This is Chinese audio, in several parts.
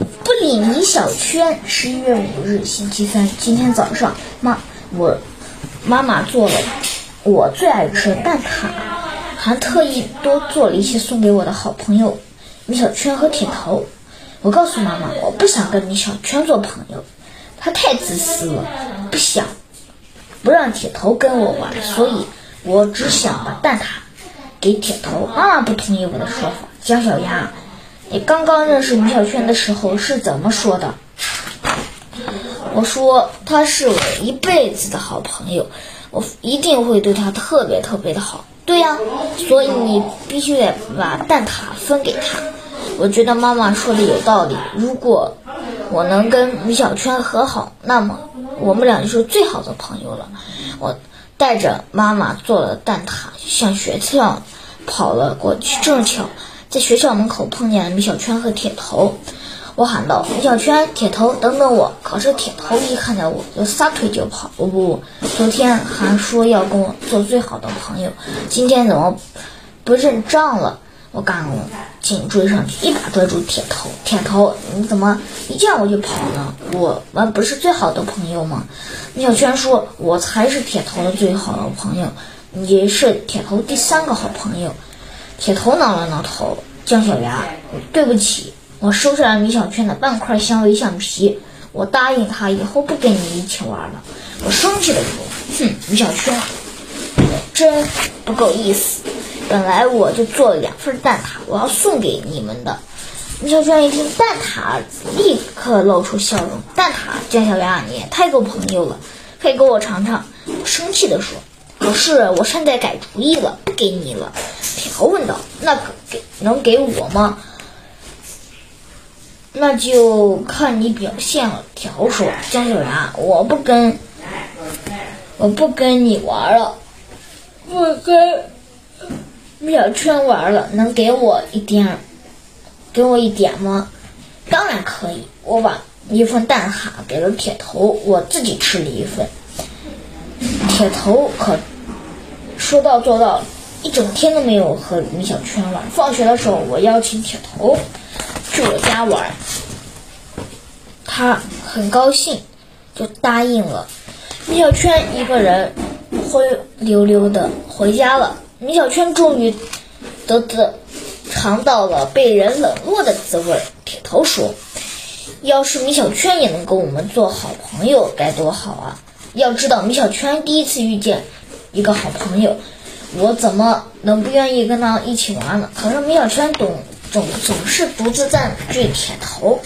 不理米小圈。十一月五日，星期三。今天早上，妈，我妈妈做了我最爱吃的蛋挞，还特意多做了一些送给我的好朋友米小圈和铁头。我告诉妈妈，我不想跟米小圈做朋友，他太自私了，不想不让铁头跟我玩，所以我只想把蛋挞给铁头。妈妈不同意我的说法。姜小牙，你刚刚认识米小圈的时候是怎么说的？我说他是我一辈子的好朋友，我一定会对他特别特别的好。对呀，所以你必须得把蛋挞分给他。我觉得妈妈说的有道理。如果我能跟米小圈和好，那么我们俩就是最好的朋友了。我带着妈妈做了蛋挞，向学校跑了过去。正巧在学校门口碰见了米小圈和铁头。我喊道：“米小圈，铁头，等等我！”可是铁头一看见我就撒腿就跑。不不，昨天还说要跟我做最好的朋友，今天怎么不认账了？我赶紧追上去，一把抓住铁头。铁头，你怎么一见我就跑呢？我们不是最好的朋友吗？米小圈说：“我才是铁头的最好的朋友，你是铁头第三个好朋友。”铁头挠了挠头，姜小牙，对不起。我收下了米小圈的半块香维橡皮，我答应他以后不跟你一起玩了。我生气地说：“哼，米小圈，真不够意思。本来我就做了两份蛋挞，我要送给你们的。”米小圈一听蛋挞，立刻露出笑容。蛋挞，姜小牙，你也太够朋友了，可以给我尝尝。我生气地说：“可是我现在改主意了，不给你了。”铁头问道：“那个给能给我吗？”那就看你表现了。铁头说：“姜小牙，我不跟，我不跟你玩了，我跟米小圈玩了。能给我一点，给我一点吗？当然可以。我把一份蛋挞给了铁头，我自己吃了一份。铁头可说到做到，一整天都没有和米小圈玩。放学的时候，我邀请铁头。去我家玩，他很高兴，就答应了。米小圈一个人灰溜溜的回家了。米小圈终于得得尝到了被人冷落的滋味。铁头说：“要是米小圈也能跟我们做好朋友，该多好啊！要知道，米小圈第一次遇见一个好朋友，我怎么能不愿意跟他一起玩呢？可是米小圈总。”总总是独自占据铁头。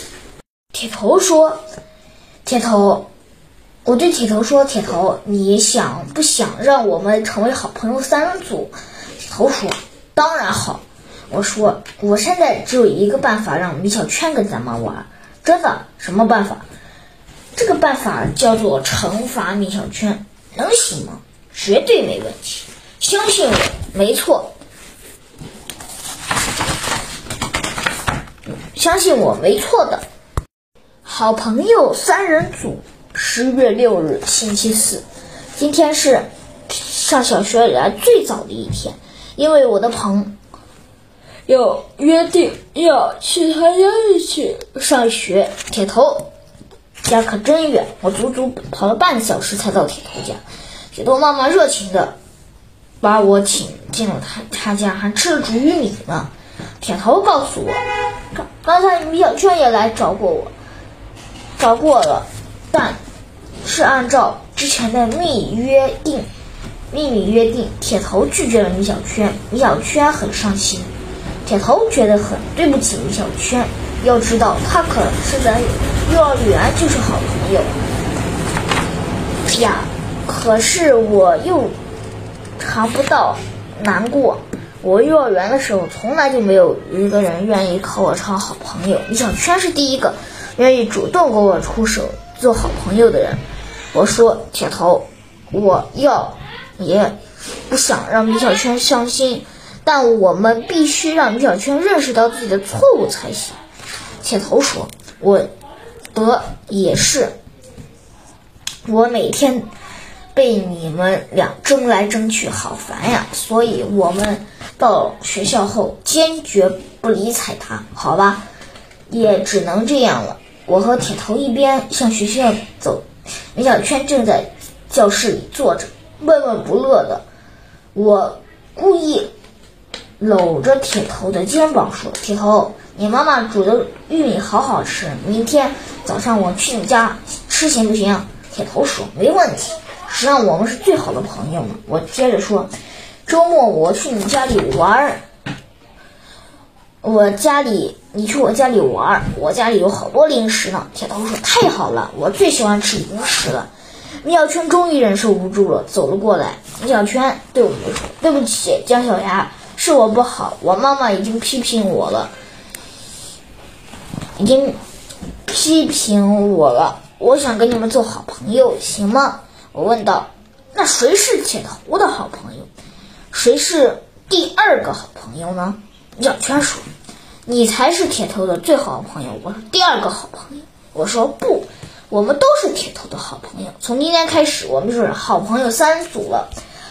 铁头说：“铁头，我对铁头说，铁头，你想不想让我们成为好朋友三人组？”铁头说：“当然好。”我说：“我现在只有一个办法让米小圈跟咱们玩，真的？什么办法？这个办法叫做惩罚米小圈，能行吗？绝对没问题，相信我，没错。”相信我，没错的。好朋友三人组，十月六日，星期四。今天是上小学以来最早的一天，因为我的朋友约定要去他家一起上学。铁头家可真远，我足足跑了半个小时才到铁头家。铁头妈妈热情的把我请进了他他家，还吃了煮玉米呢。铁头告诉我，刚刚才米小圈也来找过我，找过了，但是按照之前的密约定，秘密约定，铁头拒绝了米小圈，米小圈很伤心，铁头觉得很对不起米小圈，要知道他可是咱幼儿园就是好朋友，呀，可是我又尝不到难过。我幼儿园的时候，从来就没有一个人愿意和我成好朋友。米小圈是第一个愿意主动给我出手做好朋友的人。我说：“铁头，我要也不想让米小圈伤心，但我们必须让米小圈认识到自己的错误才行。”铁头说：“我得也是，我每天被你们俩争来争去，好烦呀！所以我们。”到学校后，坚决不理睬他，好吧？也只能这样了。我和铁头一边向学校走，米小圈正在教室里坐着，闷闷不乐的。我故意搂着铁头的肩膀说：“铁头，你妈妈煮的玉米好好吃，明天早上我去你家吃行不行？”铁头说：“没问题，实际上我们是最好的朋友嘛。”我接着说：“周末我去你家里玩儿。”我家里，你去我家里玩，我家里有好多零食呢。铁头说：“太好了，我最喜欢吃零食了。”米小圈终于忍受不住了，走了过来。米小圈对我们说：“对不起，姜小牙，是我不好，我妈妈已经批评我了，已经批评我了。我想跟你们做好朋友，行吗？”我问道。“那谁是铁头的好朋友？谁是第二个好朋友呢？”米小圈说。你才是铁头的最好朋友，我是第二个好朋友。我说不，我们都是铁头的好朋友。从今天开始，我们就是好朋友三组了。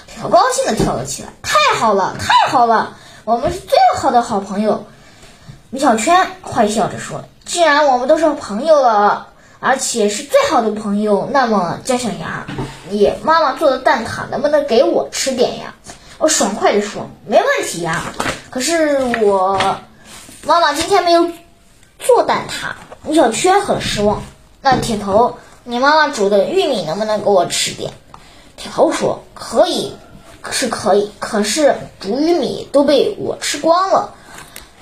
铁头高兴的跳了起来，太好了，太好了，我们是最好的好朋友。米小圈坏笑着说：“既然我们都是朋友了，而且是最好的朋友，那么姜小牙，你妈妈做的蛋挞能不能给我吃点呀？”我爽快的说：“没问题呀。”可是我。妈妈今天没有做蛋挞，米小圈很失望。那铁头，你妈妈煮的玉米能不能给我吃点？铁头说：“可以，是可以。可是煮玉米都被我吃光了。”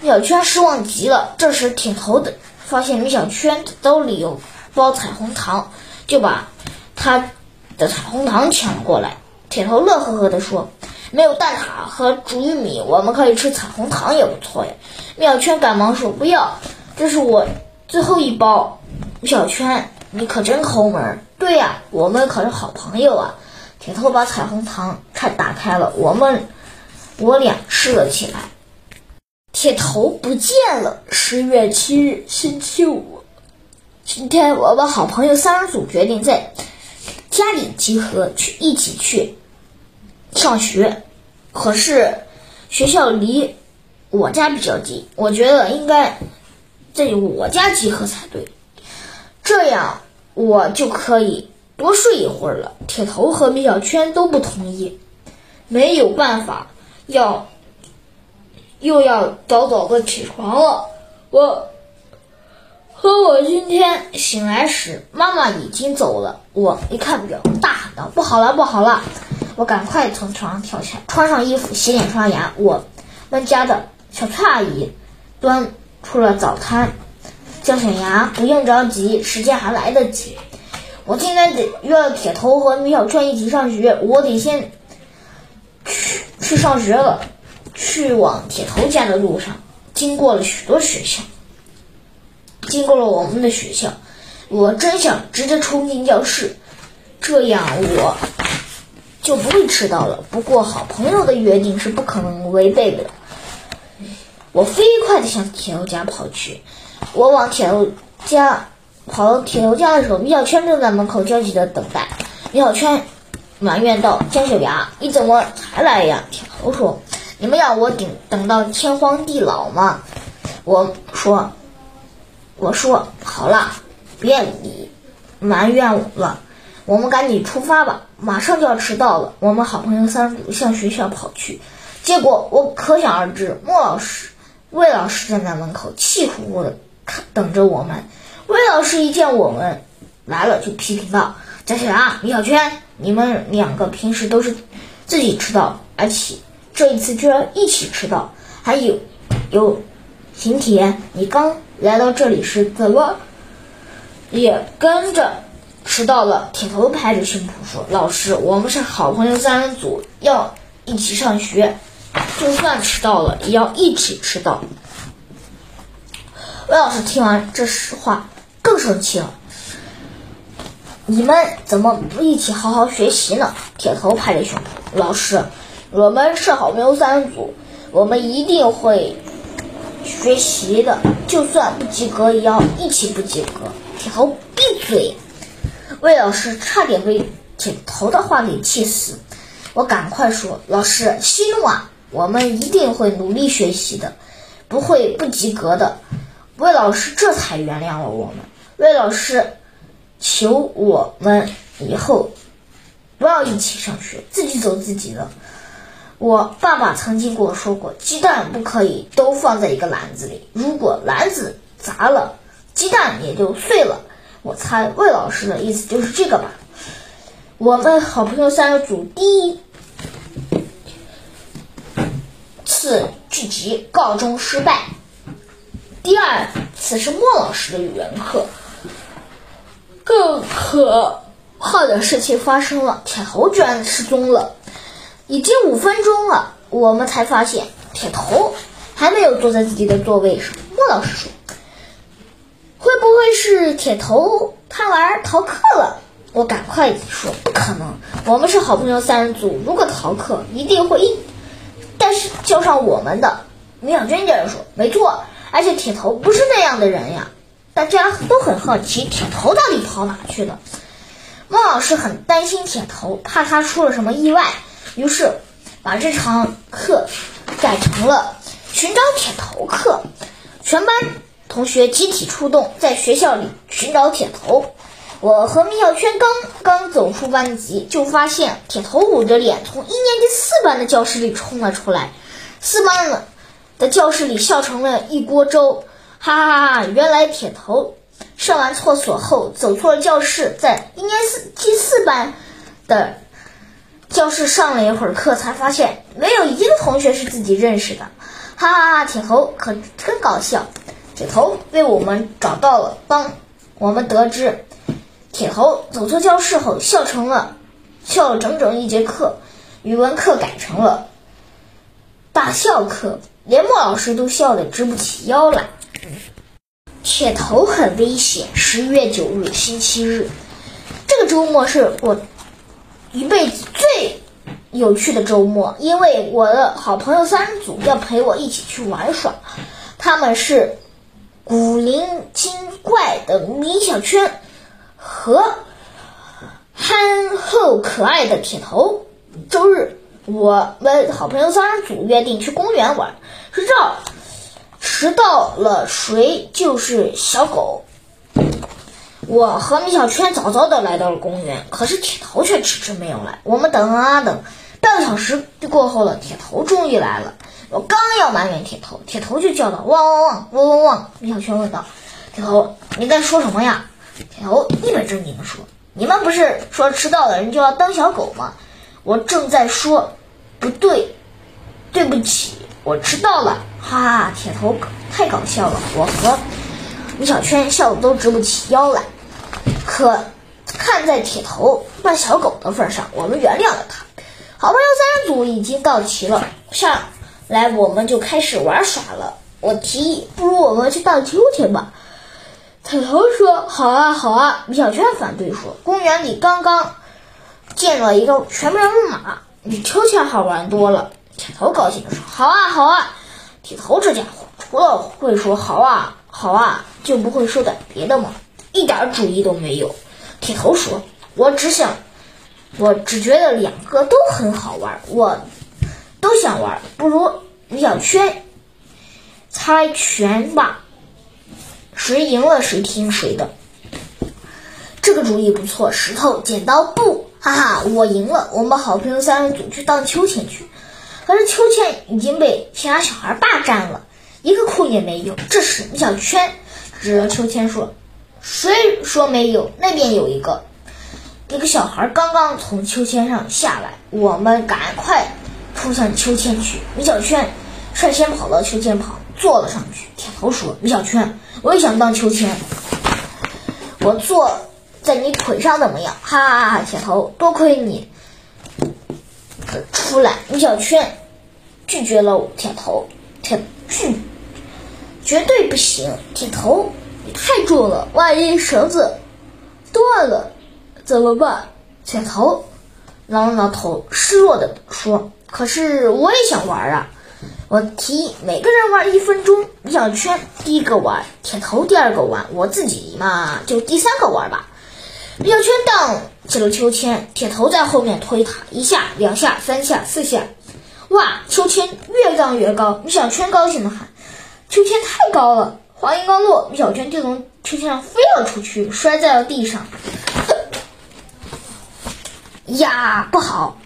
米小圈失望极了。这时，铁头的发现米小圈的兜里有包彩虹糖，就把他的彩虹糖抢了过来。铁头乐呵呵地说。没有蛋挞和煮玉米，我们可以吃彩虹糖也不错呀。妙圈赶忙说：“不要，这是我最后一包。”小圈，你可真抠门。对呀，我们可是好朋友啊。铁头把彩虹糖拆打开了，我们我俩吃了起来。铁头不见了。十月七日，星期五。今天我们好朋友三人组决定在家里集合，去一起去。上学，可是学校离我家比较近，我觉得应该在我家集合才对，这样我就可以多睡一会儿了。铁头和米小圈都不同意，没有办法，要又要早早的起床了。我可我今天醒来时，妈妈已经走了。我一看表，大喊道：“不好了，不好了！”我赶快从床上跳起来，穿上衣服，洗脸刷牙。我们家的小翠阿姨端出了早餐。姜小牙，不用着急，时间还来得及。我今天得约了铁头和米小圈一起上学，我得先去去上学了。去往铁头家的路上，经过了许多学校，经过了我们的学校，我真想直接冲进教室，这样我。就不会迟到了。不过，好朋友的约定是不可能违背的。我飞快地向铁头家跑去。我往铁头家跑到铁头家的时候，米小圈正在门口焦急地等待。米小圈埋怨道：“姜小牙，你怎么才来呀？”铁头说：“你们要我等等到天荒地老吗？”我说：“我说好了，别你埋怨我了。”我们赶紧出发吧，马上就要迟到了。我们好朋友三组向学校跑去，结果我可想而知。莫老师、魏老师站在门口，气呼呼的看等着我们。魏老师一见我们来了，就批评道：“姜小牙、米小圈，你们两个平时都是自己迟到，而且这一次居然一起迟到。还有，有邢铁，你刚来到这里时怎么也跟着？”迟到了，铁头拍着胸脯说：“老师，我们是好朋友三人组，要一起上学，就算迟到了，也要一起迟到。”魏老师听完这实话更生气了：“你们怎么不一起好好学习呢？”铁头拍着胸脯：“老师，我们是好朋友三人组，我们一定会学习的，就算不及格，也要一起不及格。”铁头闭嘴。魏老师差点被铁头的话给气死，我赶快说：“老师息怒啊，我们一定会努力学习的，不会不及格的。魏老师这才原谅了我们。魏老师求我们以后不要一起上学，自己走自己的。我爸爸曾经跟我说过，鸡蛋不可以都放在一个篮子里，如果篮子砸了，鸡蛋也就碎了。我猜魏老师的意思就是这个吧。我们好朋友三人组第一次聚集告终失败。第二次是莫老师的语文课，更可怕的事情发生了，铁头居然失踪了。已经五分钟了，我们才发现铁头还没有坐在自己的座位上。莫老师说：“会不会是铁头贪玩逃课了？”我赶快说：“不可能，我们是好朋友三人组，如果逃课一定会一，但是叫上我们的。”米小娟接着说：“没错。”而且铁头不是那样的人呀，大家都很好奇铁头到底跑哪去了。孟老师很担心铁头，怕他出了什么意外，于是把这堂课改成了寻找铁头课。全班同学集体出动，在学校里寻找铁头。我和米小圈刚刚走出班级，就发现铁头捂着脸从一年级四班的教室里冲了出来。四班了。在教室里笑成了一锅粥，哈哈哈！原来铁头上完厕所后走错了教室，在一年四第四班的教室上了一会儿课，才发现没有一个同学是自己认识的，哈哈哈！铁头可真搞笑。铁头为我们找到了，当我们得知铁头走错教室后，笑成了笑了整整一节课，语文课改成了大笑课。连莫老师都笑得直不起腰来。铁头很危险。十一月九日，星期日，这个周末是我一辈子最有趣的周末，因为我的好朋友三人组要陪我一起去玩耍。他们是古灵精怪的米小圈和憨厚可爱的铁头。周日。我们好朋友三人组约定去公园玩，谁知道迟到了谁就是小狗。我和米小圈早早的来到了公园，可是铁头却迟迟没有来。我们等啊等，半个小时就过后了，铁头终于来了。我刚要埋怨铁头，铁头就叫道：“汪汪汪，汪汪汪！”米小圈问道：“铁头，你在说什么呀？”铁头一本正经的说：“你们不是说迟到的人就要当小狗吗？”我正在说，不对，对不起，我迟到了，哈哈！铁头太搞笑了，我和米小圈笑得都直不起腰来。可看在铁头扮小狗的份上，我们原谅了他。好朋友三人组已经到齐了，下来我们就开始玩耍了。我提议，不如我们去荡秋千吧。铁头说：“好啊，好啊。”米小圈反对说：“公园里刚刚。”建了一个全面木马，比秋千好玩多了。铁头高兴地说：“好啊，好啊！”铁头这家伙除了会说“好啊，好啊”，就不会说点别的吗？一点主意都没有。铁头说：“我只想，我只觉得两个都很好玩，我都想玩。不如米小圈猜拳吧，谁赢了谁听谁的。这个主意不错。石头剪刀布。”哈哈，我赢了！我们好朋友三人组去荡秋千去，可是秋千已经被其他小孩霸占了，一个空也没有。这时，米小圈指着秋千说：“谁说没有？那边有一个。”一个小孩刚刚从秋千上下来，我们赶快冲向秋千去。米小圈率先跑到秋千旁坐了上去。铁头说：“米小圈，我也想荡秋千。”我坐。在你腿上怎么样？哈哈哈！铁头，多亏你出来。米小圈拒绝了铁头，铁拒绝对不行。铁头，太重了，万一绳子断了怎么办？铁头挠了挠头，失落的说：“可是我也想玩啊！”我提议每个人玩一分钟。米小圈第一个玩，铁头第二个玩，我自己嘛就第三个玩吧。米小圈荡起了秋千，铁头在后面推他，一下、两下、三下、四下，哇！秋千越荡越高，米小圈高兴地喊：“秋千太高了！”话音刚落，米小圈就从秋千上飞了出去，摔在了地上。呀，不好！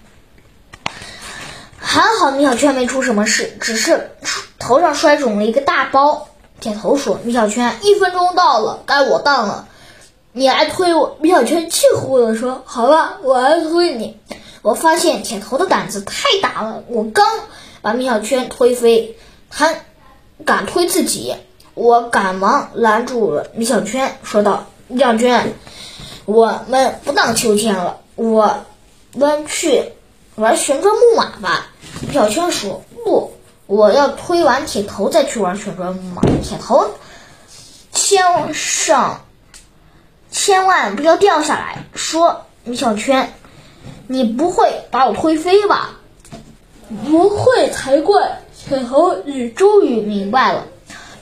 还好米小圈没出什么事，只是头上摔肿了一个大包。铁头说：“米小圈，一分钟到了，该我当了，你来推我。”米小圈气呼呼地说：“好吧，我来推你。”我发现铁头的胆子太大了，我刚把米小圈推飞，还敢推自己。我赶忙拦住了米小圈，说道：“米小圈，我们不荡秋千了，我们去玩旋转木马吧。”米小圈说：“不，我要推完铁头再去玩旋转木马。铁头，千上千万不要掉下来。”说：“米小圈，你不会把我推飞吧？”“不会才怪！”铁头你终于明白了。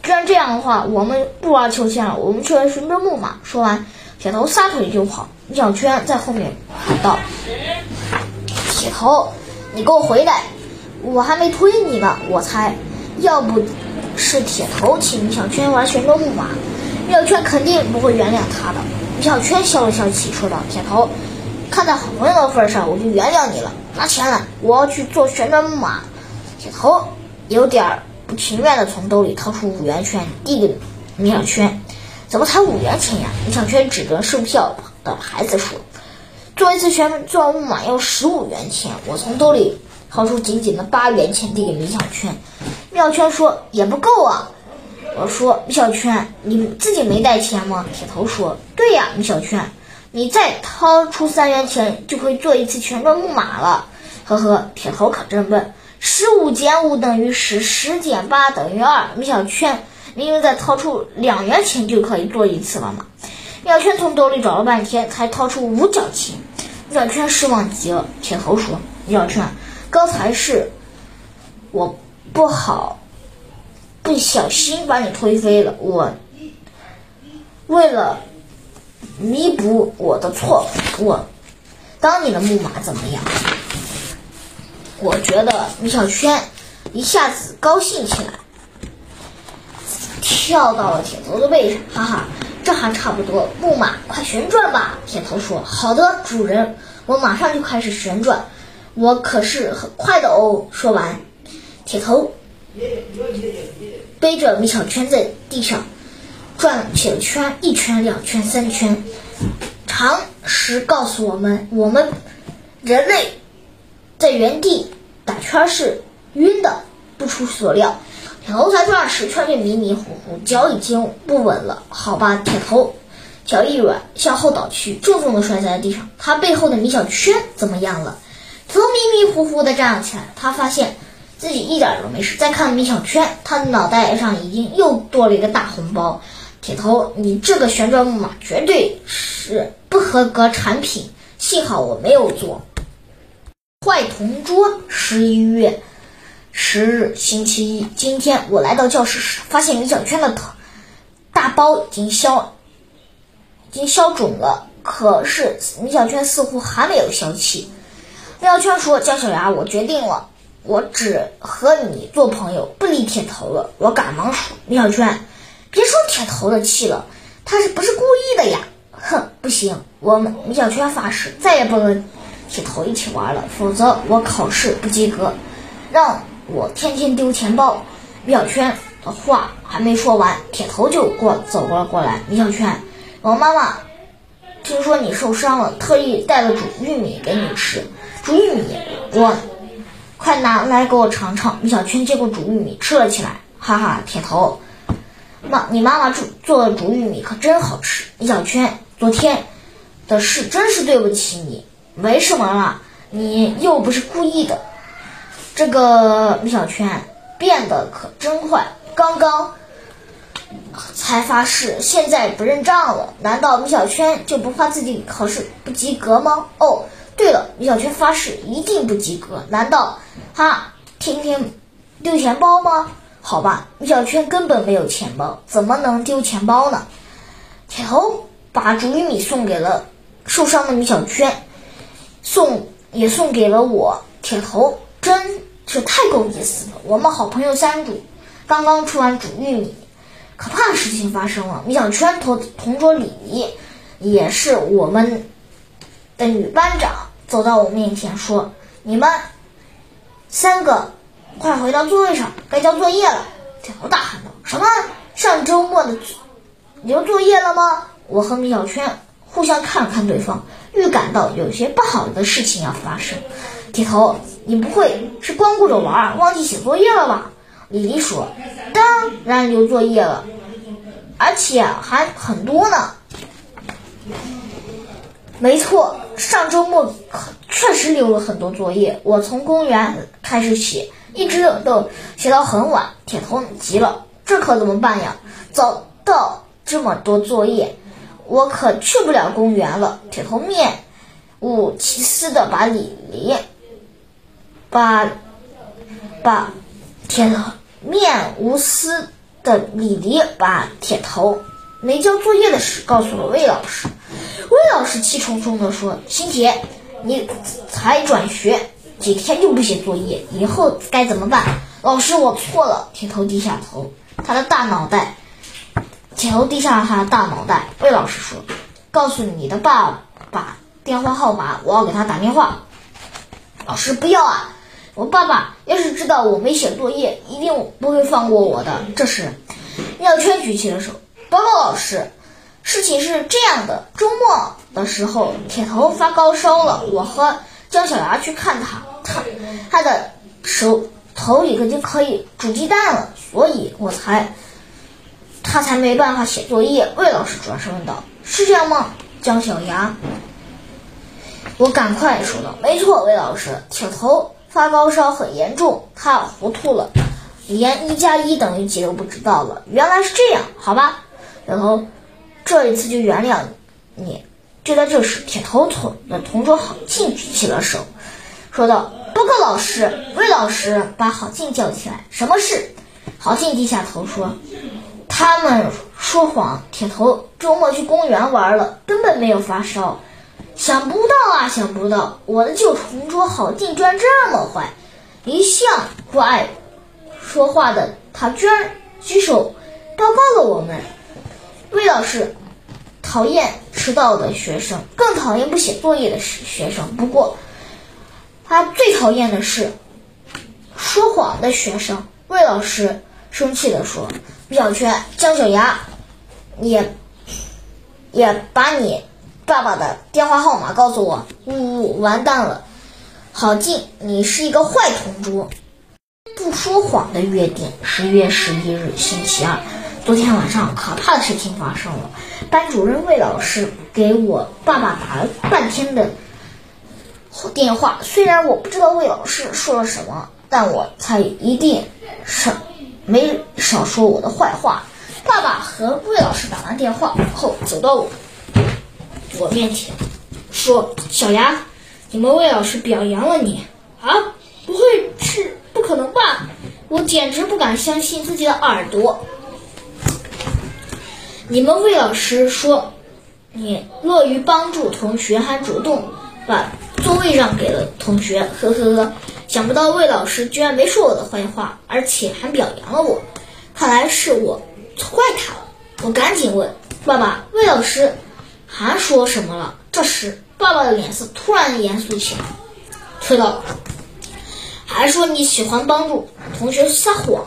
既然这样的话，我们不玩秋千了，我们去玩旋转木马。说完，铁头撒腿就跑。米小圈在后面喊道：“铁头，你给我回来！我还没推你呢，我猜，要不是铁头请米小圈玩旋转木马，米小圈肯定不会原谅他的。”米小圈消了消气，说道：“铁头，看在好朋友的份上，我就原谅你了。拿钱来，我要去做旋转木马。”铁头有点儿。不情愿地从兜里掏出五元钱，递给米小圈。怎么才五元钱呀？米小圈指着售票的牌子说：“做一次旋转木马要十五元钱。”我从兜里掏出紧紧的八元钱，递给米小圈。米小圈说：“也不够啊。”我说：“米小圈，你自己没带钱吗？”铁头说：“对呀，米小圈，你再掏出三元钱，就可以做一次旋转木马了。”呵呵，铁头可真笨。十五减五等于十，十减八等于二。米小圈明明再掏出两元钱就可以做一次了嘛！米小圈从兜里找了半天，才掏出五角钱。米小圈失望极了。铁头说：“米小圈，刚才是我不好，不小心把你推飞了。我为了弥补我的错，我当你的木马怎么样？”我觉得米小圈一下子高兴起来，跳到了铁头的背上，哈哈，这还差不多。木马，快旋转吧！铁头说：“好的，主人，我马上就开始旋转，我可是很快的哦。”说完，铁头背着米小圈在地上转起了圈，一圈、两圈、三圈。常识告诉我们，我们人类。在原地打圈是晕的，不出所料，铁头才转了十圈就迷迷糊糊，脚已经不稳了。好吧，铁头脚一软，向后倒去，重重的摔在了地上。他背后的米小圈怎么样了？铁头迷迷糊糊的站了起来，他发现自己一点都没事。再看米小圈，他的脑袋上已经又多了一个大红包。铁头，你这个旋转木马绝对是不合格产品，幸好我没有做。坏同桌，十一月十日，星期一。今天我来到教室时，发现米小圈的头大包已经消，已经消肿了。可是米小圈似乎还没有消气。米小圈说：“姜小牙，我决定了，我只和你做朋友，不理铁头了。”我赶忙说：“米小圈，别说铁头的气了，他是不是故意的呀？”哼，不行，我们米小圈发誓，再也不能。铁头一起玩了，否则我考试不及格，让我天天丢钱包。米小圈的话还没说完，铁头就过走了过来。米小圈，我妈妈听说你受伤了，特意带了煮玉米给你吃。煮玉米，我快拿来给我尝尝。米小圈接过煮玉米吃了起来，哈哈，铁头，妈，你妈妈煮做的煮玉米可真好吃。米小圈，昨天的事真是对不起你。没什么啦，你又不是故意的。这个米小圈变得可真快，刚刚才发誓，现在不认账了。难道米小圈就不怕自己考试不及格吗？哦，对了，米小圈发誓一定不及格。难道他天天丢钱包吗？好吧，米小圈根本没有钱包，怎么能丢钱包呢？铁头把煮玉米送给了受伤的米小圈。送也送给了我，铁头真是太够意思了。我们好朋友三主刚刚吃完煮玉米，可怕的事情发生了。米小圈同同桌李黎，也是我们的女班长，走到我面前说：“你们三个快回到座位上，该交作业了。”铁头大喊道：“什么？上周末的留作业了吗？”我和米小圈互相看了看对方，预感到有些不好的事情要发生。铁头，你不会是光顾着玩，忘记写作业了吧？李黎说：“当然留作业了，而且还很多呢。”没错，上周末确实留了很多作业。我从公园开始写，一直都写到很晚。铁头急了，这可怎么办呀？找到这么多作业，我可去不了公园了。铁头面无其思的把李黎，把把铁头面无私的李黎把铁头没交作业的事告诉了魏老师。魏老师气冲冲地说：“新铁，你才转学几天就不写作业，以后该怎么办？”老师，我错了。铁头低下头，他的大脑袋。铁头低下了他的大脑袋。魏老师说：“告诉你的爸爸电话号码，我要给他打电话。”老师不要啊！我爸爸要是知道我没写作业，一定不会放过我的。这时，妙圈举起了手：“报告老师。”事情是这样的，周末的时候，铁头发高烧了，我和姜小牙去看他，他他的手头里已经可以煮鸡蛋了，所以我才他才没办法写作业。魏老师转身问道：“是这样吗？”姜小牙，我赶快说道：“没错，魏老师，铁头发高烧很严重，他糊涂了，连一加一等于几都不知道了。原来是这样，好吧，铁头。”这一次就原谅你。就在这时，铁头同的同桌郝静举起了手，说道：“报告老师，魏老师把郝静叫起来，什么事？”郝静低下头说：“他们说谎，铁头周末去公园玩了，根本没有发烧。想不到啊，想不到，我的旧同桌郝静居然这么坏，一向不爱说话的他，居然举手报告了我们。”魏老师讨厌迟到的学生，更讨厌不写作业的学生。不过，他最讨厌的是说谎的学生。魏老师生气地说：“小圈、姜小牙，也也把你爸爸的电话号码告诉我。”呜呜，完蛋了！郝静，你是一个坏同桌。不说谎的约定。十月十一日，星期二。昨天晚上，可怕的事情发生了。班主任魏老师给我爸爸打了半天的电话，虽然我不知道魏老师说了什么，但我猜一定是没少说我的坏话。爸爸和魏老师打完电话后，走到我我面前，说：“小牙，你们魏老师表扬了你啊？不会是不可能吧？我简直不敢相信自己的耳朵。”你们魏老师说，你乐于帮助同学，还主动把座位让给了同学。呵呵呵，想不到魏老师居然没说我的坏话，而且还表扬了我。看来是我错怪他了。我赶紧问爸爸：“魏老师还说什么了？”这时，爸爸的脸色突然严肃起来，说道：“还说你喜欢帮助同学撒谎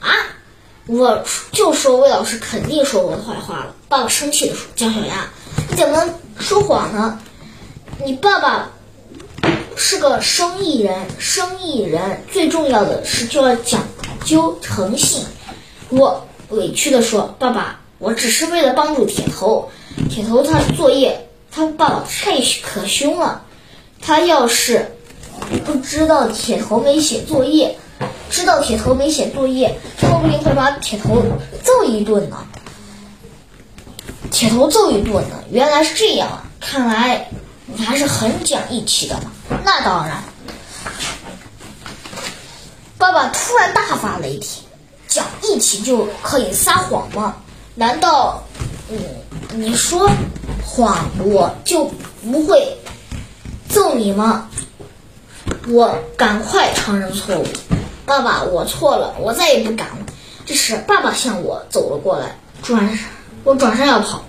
啊？”我就说魏老师肯定说我的坏话了。爸爸生气的说：“姜小牙，你怎么能说谎呢？你爸爸是个生意人，生意人最重要的是就要讲究诚信。”我委屈的说：“爸爸，我只是为了帮助铁头。铁头他作业，他爸爸太可凶了。他要是不知道铁头没写作业。”知道铁头没写作业，说不定会把铁头揍一顿呢。铁头揍一顿呢，原来是这样啊！看来你还是很讲义气的嘛。那当然。爸爸突然大发雷霆：“讲义气就可以撒谎吗？难道你你说谎我就不会揍你吗？”我赶快承认错误。爸爸，我错了，我再也不敢了。这时，爸爸向我走了过来，转我转身要跑，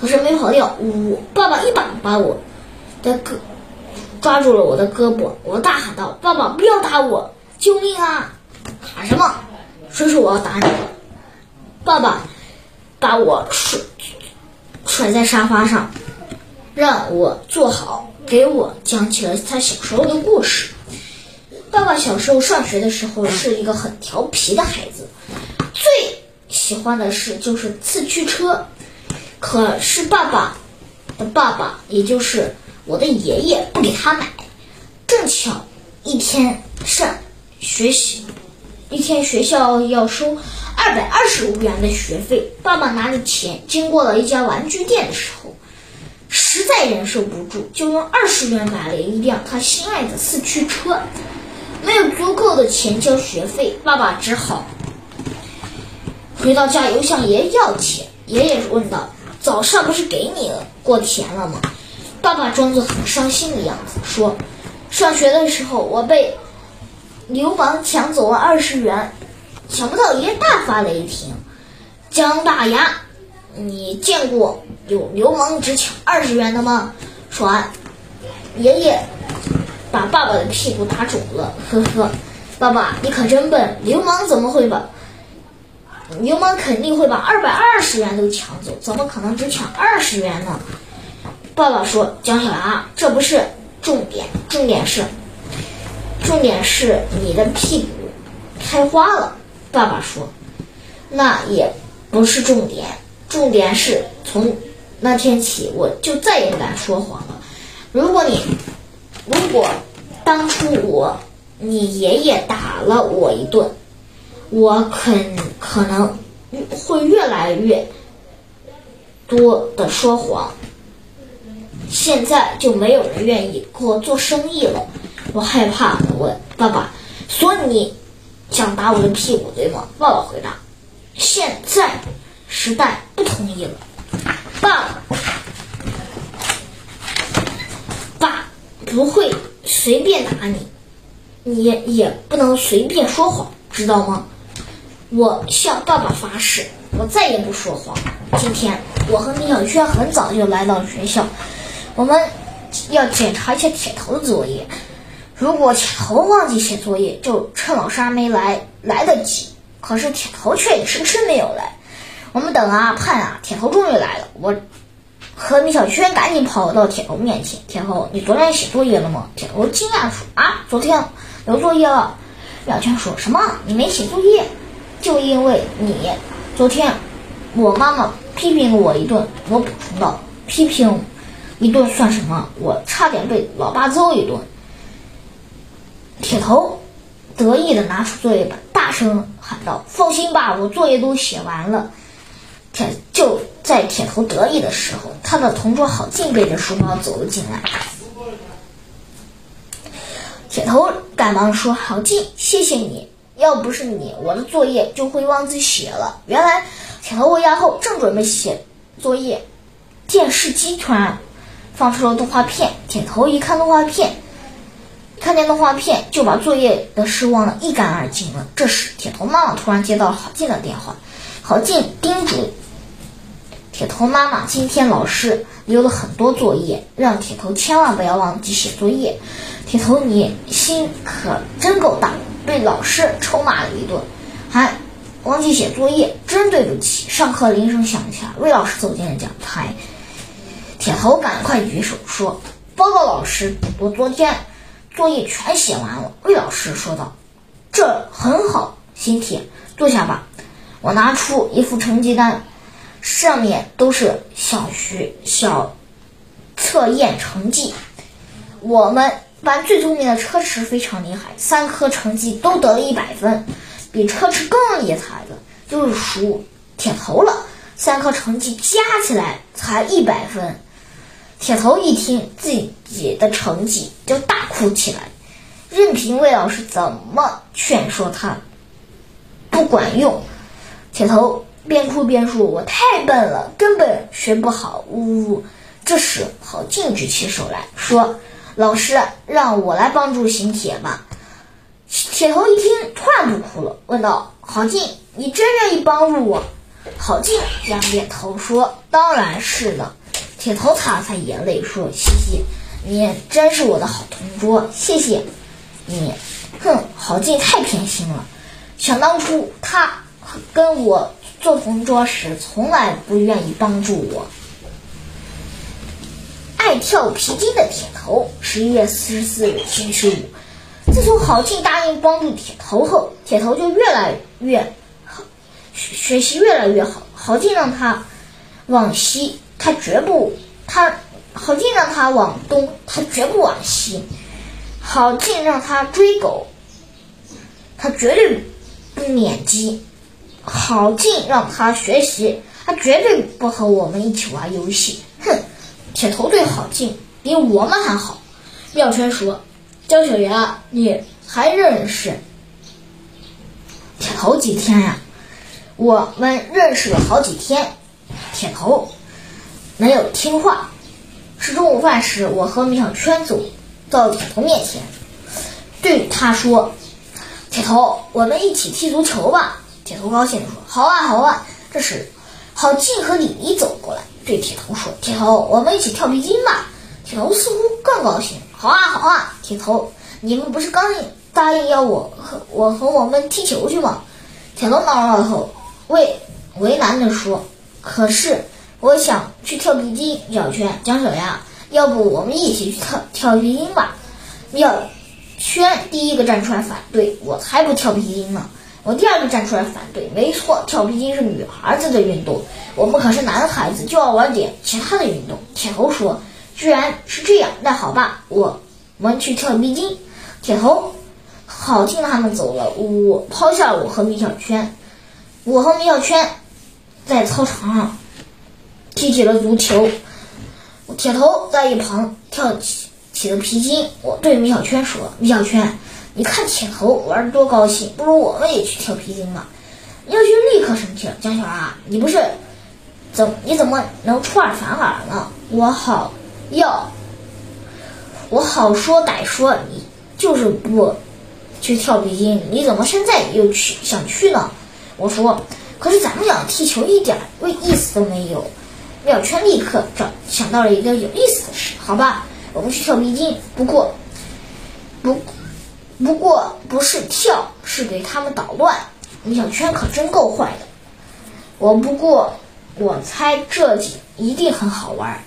可是没跑掉。呜！爸爸一把把我的胳抓住了我的胳膊，我大喊道：“爸爸，不要打我！救命啊！”喊什么？谁说我要打你了？爸爸把我甩甩在沙发上，让我坐好，给我讲起了他小时候的故事。爸爸小时候上学的时候是一个很调皮的孩子，最喜欢的事就是四驱车。可是爸爸的爸爸，也就是我的爷爷，不给他买。正巧一天上学习，一天学校要收二百二十五元的学费，爸爸拿着钱经过了一家玩具店的时候，实在忍受不住，就用二十元买了一辆他心爱的四驱车。没有足够的钱交学费，爸爸只好回到家又向爷爷要钱。爷爷问道：“早上不是给你了过钱了吗？”爸爸装作很伤心的样子说：“上学的时候我被流氓抢走了二十元。”想不到爷爷大发雷霆：“姜大牙，你见过有流氓只抢二十元的吗？”说完，爷爷。把爸爸的屁股打肿了，呵呵，爸爸你可真笨，流氓怎么会把流氓肯定会把二百二十元都抢走，怎么可能只抢二十元呢？爸爸说：“姜小牙，这不是重点，重点是重点是你的屁股开花了。”爸爸说：“那也不是重点，重点是从那天起我就再也不敢说谎了。如果你……”如果当初我你爷爷打了我一顿，我肯可能会越来越多的说谎。现在就没有人愿意跟我做生意了，我害怕。问爸爸，所以你想打我的屁股对吗？爸爸回答：现在时代不同意了，爸爸。不会随便打你，你也不能随便说谎，知道吗？我向爸爸发誓，我再也不说谎。今天我和米小圈很早就来到学校，我们要检查一下铁头的作业。如果铁头忘记写作业，就趁老师还没来来得及。可是铁头却迟迟没有来，我们等啊盼啊，铁头终于来了。我。和米小圈赶紧跑到铁头面前。铁头，你昨天写作业了吗？铁头惊讶说：“啊，昨天留作业了。”米小圈说什么？你没写作业？就因为你昨天我妈妈批评了我一顿。我补充道：“批评一顿算什么？我差点被老爸揍一顿。”铁头得意的拿出作业本，大声喊道：“放心吧，我作业都写完了。”铁就在铁头得意的时候，他的同桌郝静背着书包走了进来。铁头赶忙说：“郝静，谢谢你，要不是你，我的作业就会忘记写了。”原来铁头回家后正准备写作业，电视机突然放出了动画片。铁头一看动画片，看见动画片就把作业的事忘得一干二净了。这时，铁头妈妈突然接到了郝静的电话。郝静叮嘱铁头妈妈：“今天老师留了很多作业，让铁头千万不要忘记写作业。”铁头，你心可真够大，被老师臭骂了一顿，还忘记写作业，真对不起。上课铃声响起来，魏老师走进了讲台。铁头赶快举手说：“报告老师，我昨天作业全写完了。”魏老师说道：“这很好，新铁，坐下吧。”我拿出一副成绩单，上面都是小学小测验成绩。我们班最聪明的车迟非常厉害，三科成绩都得了一百分。比车迟更厉害的就是属铁头了，三科成绩加起来才一百分。铁头一听自己的成绩，就大哭起来，任凭魏老师怎么劝说他，不管用。铁头边哭边说：“我太笨了，根本学不好。”呜呜。这时，郝静举起手来说：“老师，让我来帮助邢铁吧。”铁头一听，突然不哭了，问道：“郝静，你真愿意帮助我？”郝静点点头说：“当然是的。”铁头擦了擦眼泪说：“嘻嘻，你真是我的好同桌，谢谢你。”哼，郝静太偏心了。想当初他跟我做同桌时，从来不愿意帮助我。爱跳皮筋的铁头，十一月四十四日星期五。自从郝静答应帮助铁头后，铁头就越来越好，学习越来越好。郝静让他往西，他绝不；他郝静让他往东，他绝不往西。郝静让他追狗，他绝对不撵鸡。郝静让他学习，他绝对不和我们一起玩游戏。哼！铁头对郝静比我们还好。妙圈说：“姜小牙，你还认识铁头几天呀？”我们认识了好几天。铁头没有听话。吃中午饭时，我和米小圈走到铁头面前，对他说：“铁头，我们一起踢足球吧。”铁头高兴地说：“好啊，好啊。”这时，郝静和李黎走过来，对铁头说：“铁头，我们一起跳皮筋吧。”铁头似乎更高兴：“好啊，好啊。”铁头，你们不是刚答应要我和我和我们踢球去吗？铁头挠挠头。为为难地说：“可是我想去跳皮筋。”米小圈、姜小牙，要不我们一起去跳跳皮筋吧？米小圈第一个站出来反对：“我才不跳皮筋呢！”我第二个站出来反对：“没错，跳皮筋是女孩子的运动，我们可是男孩子，就要玩点其他的运动。”铁头说：“居然是这样，那好吧，我们去跳皮筋。”铁头好听他们走了，我抛下我和米小圈。我和米小圈在操场上踢起了足球，铁头在一旁跳起起了皮筋。我对米小圈说：“米小圈，你看铁头玩的多高兴，不如我们也去跳皮筋吧。”米小圈立刻生气了：“江小啊，你不是怎你怎么能出尔反尔呢？我好要我好说歹说，你就是不去跳皮筋，你怎么现在又去想去呢？”我说：“可是咱们俩踢球一点儿意思都没有。”妙圈立刻找想到了一个有意思的事。好吧，我们去跳皮筋。不过，不，不过不是跳，是给他们捣乱。米小圈可真够坏的。我不过，我猜这一定很好玩。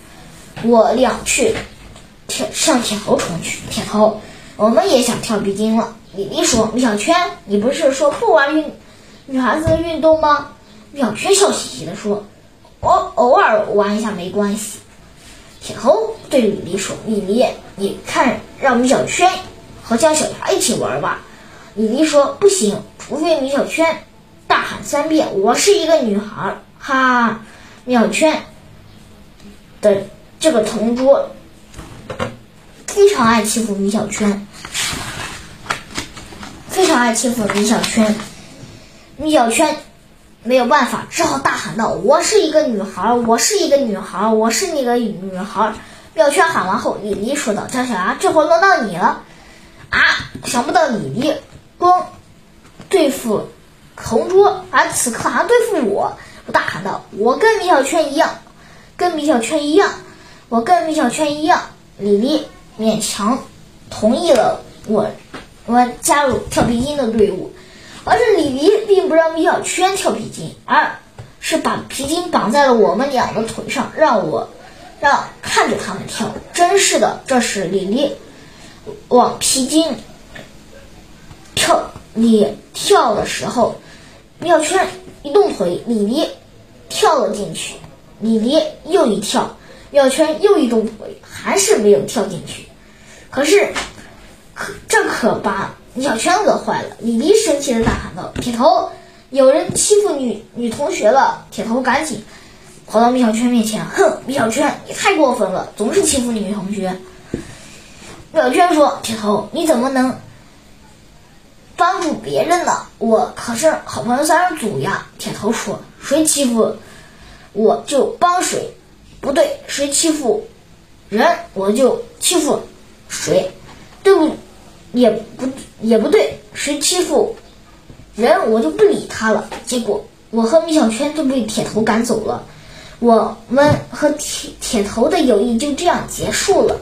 我俩去跳向铁头冲去。铁头，我们也想跳皮筋了。李丽说：“米小圈，你不是说不玩运？”女孩子的运动吗？小圈笑嘻嘻地说：“我偶尔玩一下没关系。”铁头对李黎说：“李黎，你看让米小圈和姜小牙一起玩吧。”李黎说：“不行，除非米小圈大喊三遍‘我是一个女孩’。”哈，米小圈的这个同桌非常爱欺负米小圈，非常爱欺负米小圈。米小圈没有办法，只好大喊道：“我是一个女孩，我是一个女孩，我是那个女孩。”米小圈喊完后，李黎说道：“张小牙，这回轮到你了。”啊！想不到李黎光对付同桌，而此刻还对付我。我大喊道：“我跟米小圈一样，跟米小圈一样，我跟米小圈一样。”李黎勉强同意了我，我加入跳皮筋的队伍。而是李黎并不让米小圈跳皮筋，而是把皮筋绑在了我们俩的腿上，让我让看着他们跳。真是的，这时李黎往皮筋跳里跳的时候，米小圈一动腿，李黎跳了进去。李黎又一跳，米小圈又一动腿，还是没有跳进去。可是，可这可把。米小圈饿坏了，李黎生气的大喊道：“铁头，有人欺负女女同学了！”铁头赶紧跑到米小圈面前，哼，米小圈，你太过分了，总是欺负女同学。米小圈说：“铁头，你怎么能帮助别人呢？我可是好朋友三人组呀。”铁头说：“谁欺负我就帮谁，不对，谁欺负人我就欺负谁，对不？”也不也不对。谁欺负人，我就不理他了。结果我和米小圈都被铁头赶走了，我们和铁铁头的友谊就这样结束了。